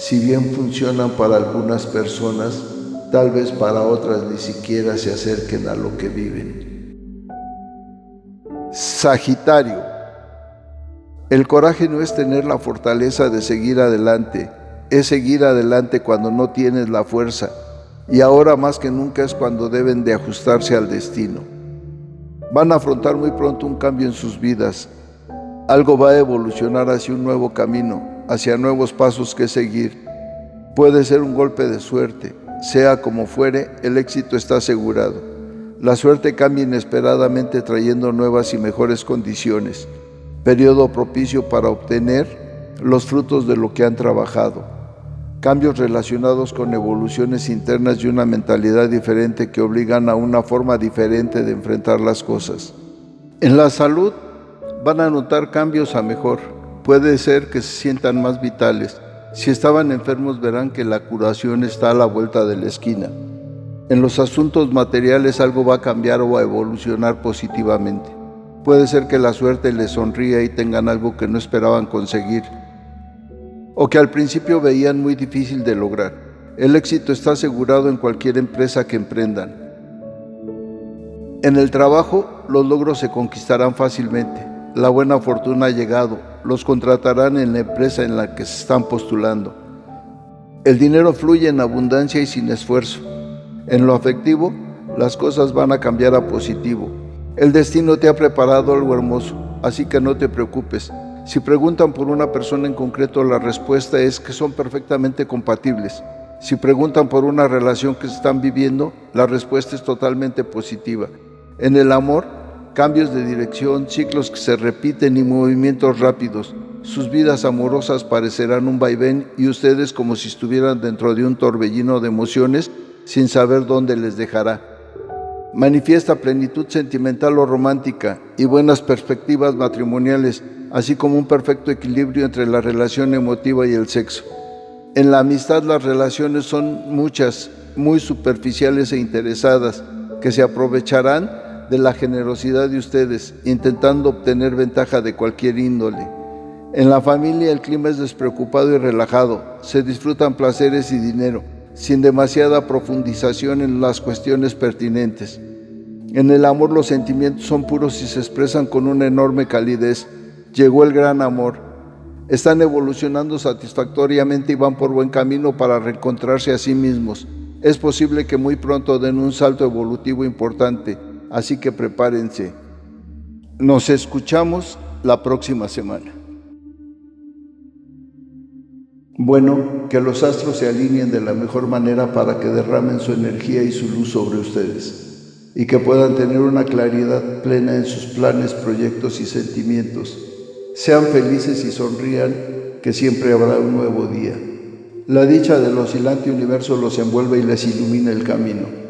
si bien funcionan para algunas personas, tal vez para otras ni siquiera se acerquen a lo que viven. Sagitario el coraje no es tener la fortaleza de seguir adelante, es seguir adelante cuando no tienes la fuerza y ahora más que nunca es cuando deben de ajustarse al destino. Van a afrontar muy pronto un cambio en sus vidas. Algo va a evolucionar hacia un nuevo camino, hacia nuevos pasos que seguir. Puede ser un golpe de suerte, sea como fuere, el éxito está asegurado. La suerte cambia inesperadamente trayendo nuevas y mejores condiciones periodo propicio para obtener los frutos de lo que han trabajado, cambios relacionados con evoluciones internas y una mentalidad diferente que obligan a una forma diferente de enfrentar las cosas. En la salud van a notar cambios a mejor, puede ser que se sientan más vitales. Si estaban enfermos verán que la curación está a la vuelta de la esquina. En los asuntos materiales algo va a cambiar o a evolucionar positivamente. Puede ser que la suerte les sonría y tengan algo que no esperaban conseguir, o que al principio veían muy difícil de lograr. El éxito está asegurado en cualquier empresa que emprendan. En el trabajo, los logros se conquistarán fácilmente. La buena fortuna ha llegado. Los contratarán en la empresa en la que se están postulando. El dinero fluye en abundancia y sin esfuerzo. En lo afectivo, las cosas van a cambiar a positivo. El destino te ha preparado algo hermoso, así que no te preocupes. Si preguntan por una persona en concreto, la respuesta es que son perfectamente compatibles. Si preguntan por una relación que están viviendo, la respuesta es totalmente positiva. En el amor, cambios de dirección, ciclos que se repiten y movimientos rápidos. Sus vidas amorosas parecerán un vaivén y ustedes como si estuvieran dentro de un torbellino de emociones sin saber dónde les dejará manifiesta plenitud sentimental o romántica y buenas perspectivas matrimoniales, así como un perfecto equilibrio entre la relación emotiva y el sexo. En la amistad las relaciones son muchas, muy superficiales e interesadas, que se aprovecharán de la generosidad de ustedes, intentando obtener ventaja de cualquier índole. En la familia el clima es despreocupado y relajado, se disfrutan placeres y dinero sin demasiada profundización en las cuestiones pertinentes. En el amor los sentimientos son puros y se expresan con una enorme calidez. Llegó el gran amor. Están evolucionando satisfactoriamente y van por buen camino para reencontrarse a sí mismos. Es posible que muy pronto den un salto evolutivo importante, así que prepárense. Nos escuchamos la próxima semana. Bueno, que los astros se alineen de la mejor manera para que derramen su energía y su luz sobre ustedes y que puedan tener una claridad plena en sus planes, proyectos y sentimientos. Sean felices y sonrían, que siempre habrá un nuevo día. La dicha del oscilante universo los envuelve y les ilumina el camino.